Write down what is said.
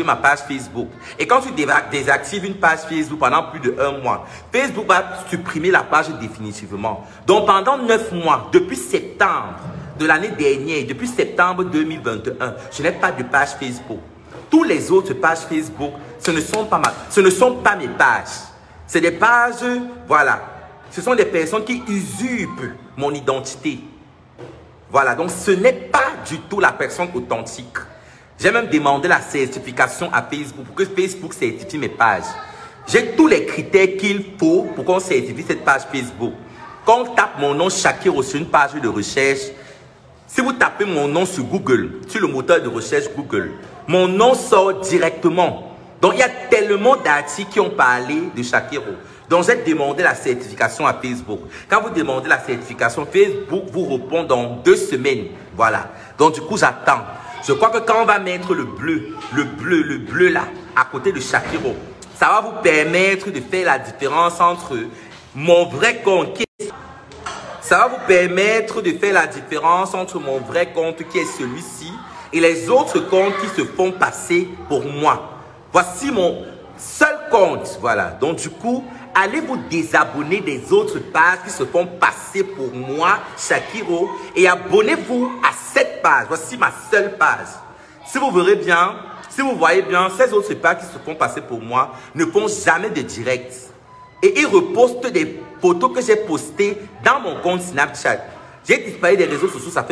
ma page Facebook. Et quand tu désactives une page Facebook pendant plus de un mois, Facebook va supprimer la page définitivement. Donc pendant neuf mois, depuis septembre de l'année dernière, depuis septembre 2021, je n'ai pas de page Facebook. Tous les autres pages Facebook, ce ne sont pas, ma, ce ne sont pas mes pages. C'est des pages, voilà. Ce sont des personnes qui usurpent mon identité. Voilà, donc ce n'est pas du tout la personne authentique. J'ai même demandé la certification à Facebook pour que Facebook certifie mes pages. J'ai tous les critères qu'il faut pour qu'on certifie cette page Facebook. Quand on tape mon nom Shakiro sur une page de recherche, si vous tapez mon nom sur Google, sur le moteur de recherche Google, mon nom sort directement. Donc il y a tellement d'articles qui ont parlé de Shakiro. Donc j'ai demandé la certification à Facebook. Quand vous demandez la certification, Facebook vous répond dans deux semaines. Voilà. Donc du coup j'attends. Je crois que quand on va mettre le bleu, le bleu, le bleu là, à côté de Shakiro, ça va vous permettre de faire la différence entre mon vrai compte qui est... Ça va vous permettre de faire la différence entre mon vrai compte qui est celui-ci et les autres comptes qui se font passer pour moi. Voici mon seul compte. Voilà. Donc du coup, allez vous désabonner des autres pages qui se font passer pour moi, Shakiro, et abonnez-vous à Voici ma seule page. Si vous verrez bien, si vous voyez bien, ces autres pages qui se font passer pour moi ne font jamais de direct. Et ils repostent des photos que j'ai postées dans mon compte Snapchat. J'ai disparu des réseaux sociaux, ça fait